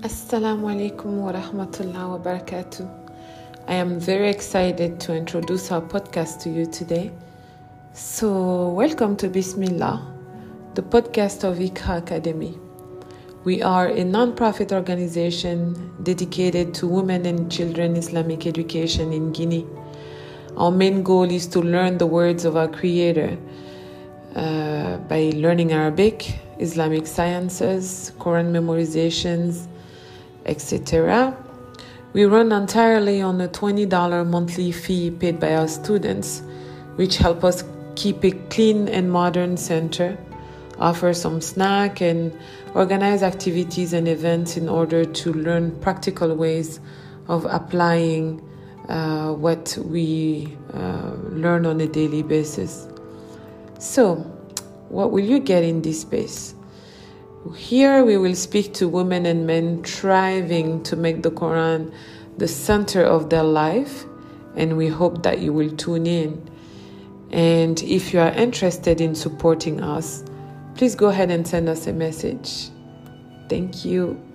Assalamu alaikum wa rahmatullah wa barakatuh. I am very excited to introduce our podcast to you today. So, welcome to Bismillah, the podcast of Iqraa Academy. We are a non-profit organization dedicated to women and children Islamic education in Guinea. Our main goal is to learn the words of our Creator uh, by learning Arabic, Islamic sciences, Quran memorizations, etc. We run entirely on a $20 monthly fee paid by our students, which help us keep a clean and modern center, offer some snack and organize activities and events in order to learn practical ways of applying uh, what we uh, learn on a daily basis. So, what will you get in this space? Here we will speak to women and men striving to make the Quran the center of their life, and we hope that you will tune in. And if you are interested in supporting us, please go ahead and send us a message. Thank you.